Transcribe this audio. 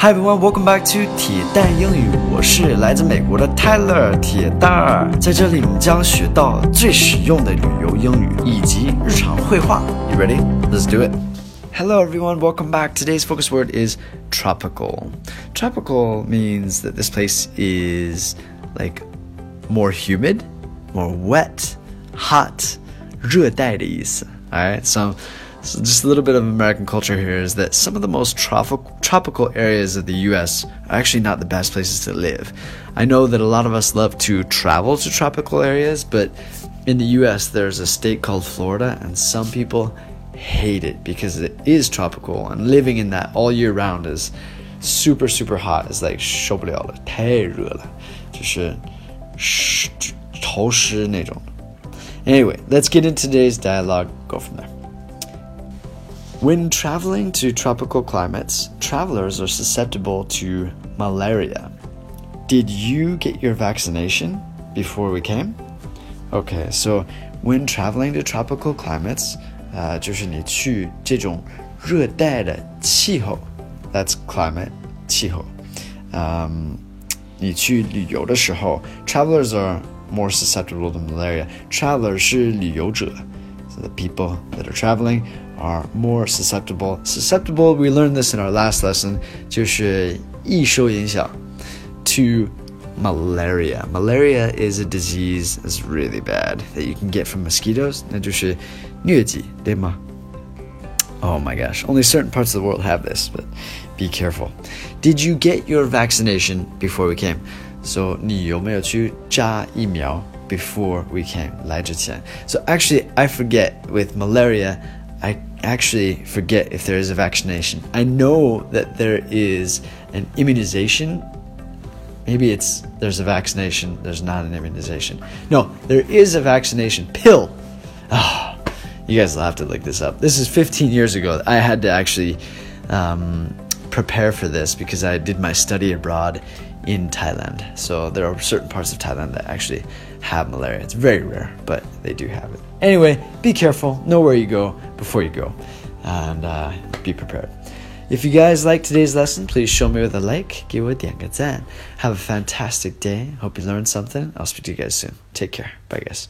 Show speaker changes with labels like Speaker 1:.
Speaker 1: Hi everyone, welcome back to 铁蛋英语。我是来自美国的 Tyler 铁蛋儿，在这里你将学到最实用的旅游英语以及日常会话。You ready? Let's do it. Hello everyone, welcome back. Today's focus word is tropical. Tropical means that this place is like more humid, more wet, hot, 热带的意思。Alright, so. so just a little bit of American culture here is that some of the most tropical tropical areas of the US are actually not the best places to live. I know that a lot of us love to travel to tropical areas, but in the US there's a state called Florida and some people hate it because it is tropical and living in that all year round is super super hot. It's like 受不了了，太热了，就是潮湿那种。Anyway, let's get into today's dialogue. Go from there. When traveling to tropical climates, travelers are susceptible to malaria. Did you get your vaccination before we came? Okay, so when traveling to tropical climates, uh, 就是你去这种热带的气候，that's climate 气候。Um, 你去旅游的时候，travelers are more susceptible to malaria. Travelers 是旅游者。so the people that are traveling are more susceptible. Susceptible, we learned this in our last lesson, 就是易受影响 to malaria. Malaria is a disease that's really bad that you can get from mosquitoes. 那就是疟疾，对吗? Oh my gosh, only certain parts of the world have this, but be careful. Did you get your vaccination before we came? So 你有没有去扎疫苗 before we came 来之前? So actually I forget with malaria I actually forget if there is a vaccination. I know that there is an immunization. Maybe it's there's a vaccination, there's not an immunization. No, there is a vaccination pill. Oh, you guys will have to look this up. This is 15 years ago. I had to actually um, prepare for this because I did my study abroad in Thailand. So there are certain parts of Thailand that actually have malaria. It's very rare, but they do have it. Anyway, be careful. Know where you go before you go, and uh, be prepared. If you guys like today's lesson, please show me with a like. Give it a Have a fantastic day. Hope you learned something. I'll speak to you guys soon. Take care. Bye, guys.